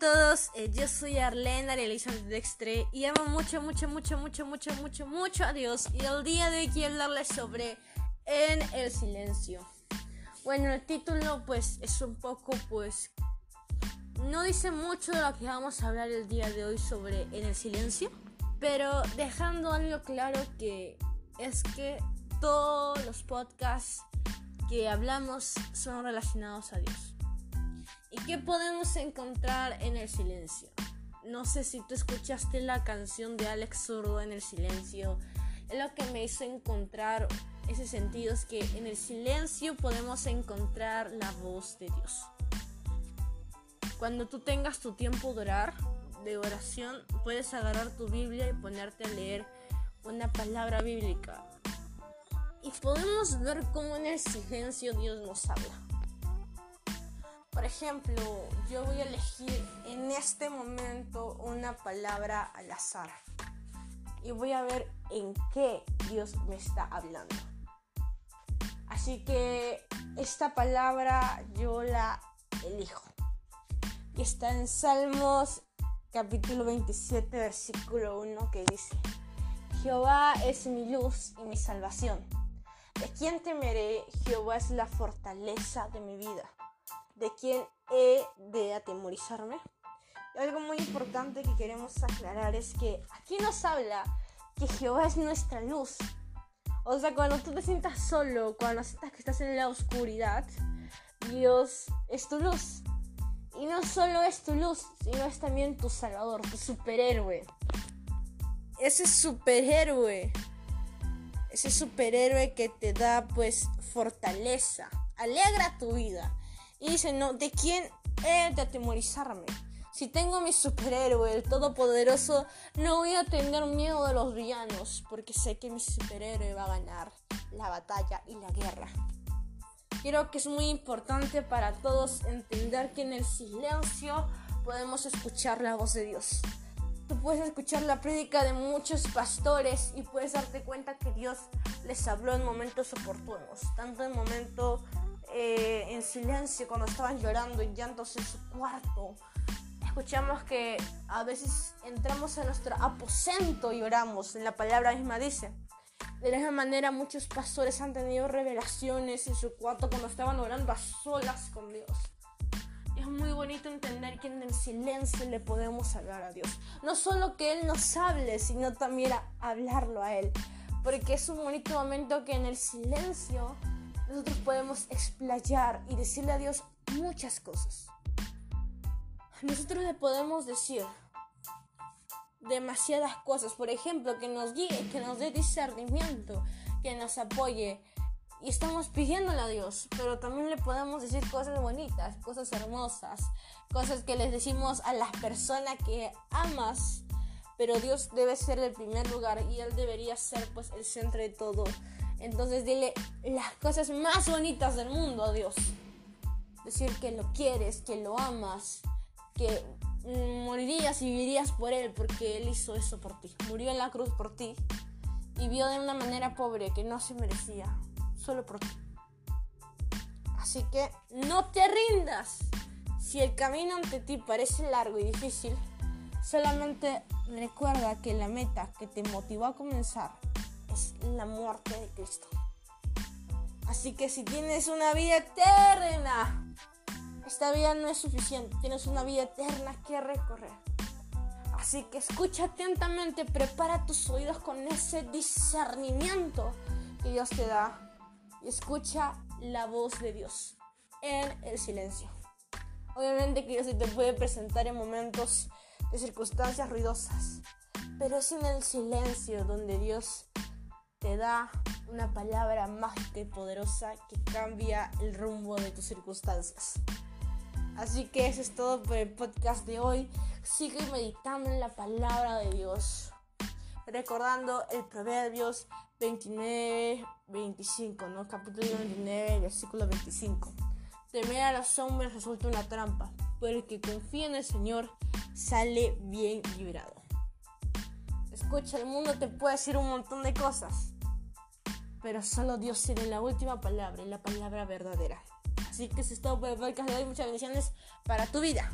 todos, eh, yo soy Arlena Elizabeth Dextre y amo mucho, mucho, mucho, mucho, mucho, mucho, mucho a Dios. Y el día de hoy quiero hablarles sobre En el silencio. Bueno, el título pues es un poco pues... No dice mucho de lo que vamos a hablar el día de hoy sobre En el silencio, pero dejando algo claro que es que todos los podcasts que hablamos son relacionados a Dios. ¿Y qué podemos encontrar en el silencio? No sé si tú escuchaste la canción de Alex Zurdo en el silencio. Es lo que me hizo encontrar ese sentido, es que en el silencio podemos encontrar la voz de Dios. Cuando tú tengas tu tiempo de orar, de oración, puedes agarrar tu Biblia y ponerte a leer una palabra bíblica. Y podemos ver cómo en el silencio Dios nos habla. Por ejemplo, yo voy a elegir en este momento una palabra al azar y voy a ver en qué Dios me está hablando. Así que esta palabra yo la elijo. Y está en Salmos capítulo 27 versículo 1 que dice, Jehová es mi luz y mi salvación. ¿De quién temeré? Jehová es la fortaleza de mi vida de quién he de atemorizarme. algo muy importante que queremos aclarar es que aquí nos habla que Jehová es nuestra luz. O sea, cuando tú te sientas solo, cuando sientas que estás en la oscuridad, Dios es tu luz. Y no solo es tu luz, sino es también tu salvador, tu superhéroe. Ese superhéroe. Ese superhéroe que te da pues fortaleza. Alegra tu vida. Y dice, no, ¿de quién he de atemorizarme? Si tengo mi superhéroe, el todopoderoso, no voy a tener miedo de los villanos, porque sé que mi superhéroe va a ganar la batalla y la guerra. Creo que es muy importante para todos entender que en el silencio podemos escuchar la voz de Dios. Tú puedes escuchar la prédica de muchos pastores y puedes darte cuenta que Dios les habló en momentos oportunos, tanto en momentos eh, en silencio cuando estaban llorando y llantos en su cuarto. Escuchamos que a veces entramos a nuestro aposento y oramos, la palabra misma dice. De la misma manera muchos pastores han tenido revelaciones en su cuarto cuando estaban orando a solas con Dios. es muy bonito entender que en el silencio le podemos hablar a Dios. No solo que Él nos hable, sino también hablarlo a Él. Porque es un bonito momento que en el silencio nosotros podemos explayar y decirle a Dios muchas cosas. Nosotros le podemos decir demasiadas cosas, por ejemplo, que nos guíe, que nos dé discernimiento, que nos apoye. Y estamos pidiéndole a Dios, pero también le podemos decir cosas bonitas, cosas hermosas, cosas que les decimos a las personas que amas, pero Dios debe ser el primer lugar y Él debería ser pues el centro de todo. Entonces dile las cosas más bonitas del mundo a Dios. Decir que lo quieres, que lo amas, que morirías y vivirías por Él porque Él hizo eso por ti. Murió en la cruz por ti y vio de una manera pobre que no se merecía, solo por ti. Así que no te rindas. Si el camino ante ti parece largo y difícil, solamente recuerda que la meta que te motivó a comenzar la muerte de Cristo. Así que si tienes una vida eterna, esta vida no es suficiente, tienes una vida eterna que recorrer. Así que escucha atentamente, prepara tus oídos con ese discernimiento que Dios te da y escucha la voz de Dios en el silencio. Obviamente que Dios se te puede presentar en momentos de circunstancias ruidosas, pero es en el silencio donde Dios te da una palabra mágica y poderosa que cambia el rumbo de tus circunstancias. Así que eso es todo por el podcast de hoy. Sigue meditando en la palabra de Dios. Recordando el Proverbios 29, 25, ¿no? Capítulo 29, versículo 25. Temer a los hombres resulta una trampa, pero el que confía en el Señor sale bien librado. Escucha, el mundo te puede decir un montón de cosas, pero solo Dios tiene la última palabra y la palabra verdadera. Así que si es todo por el podcast de hoy. Muchas bendiciones para tu vida.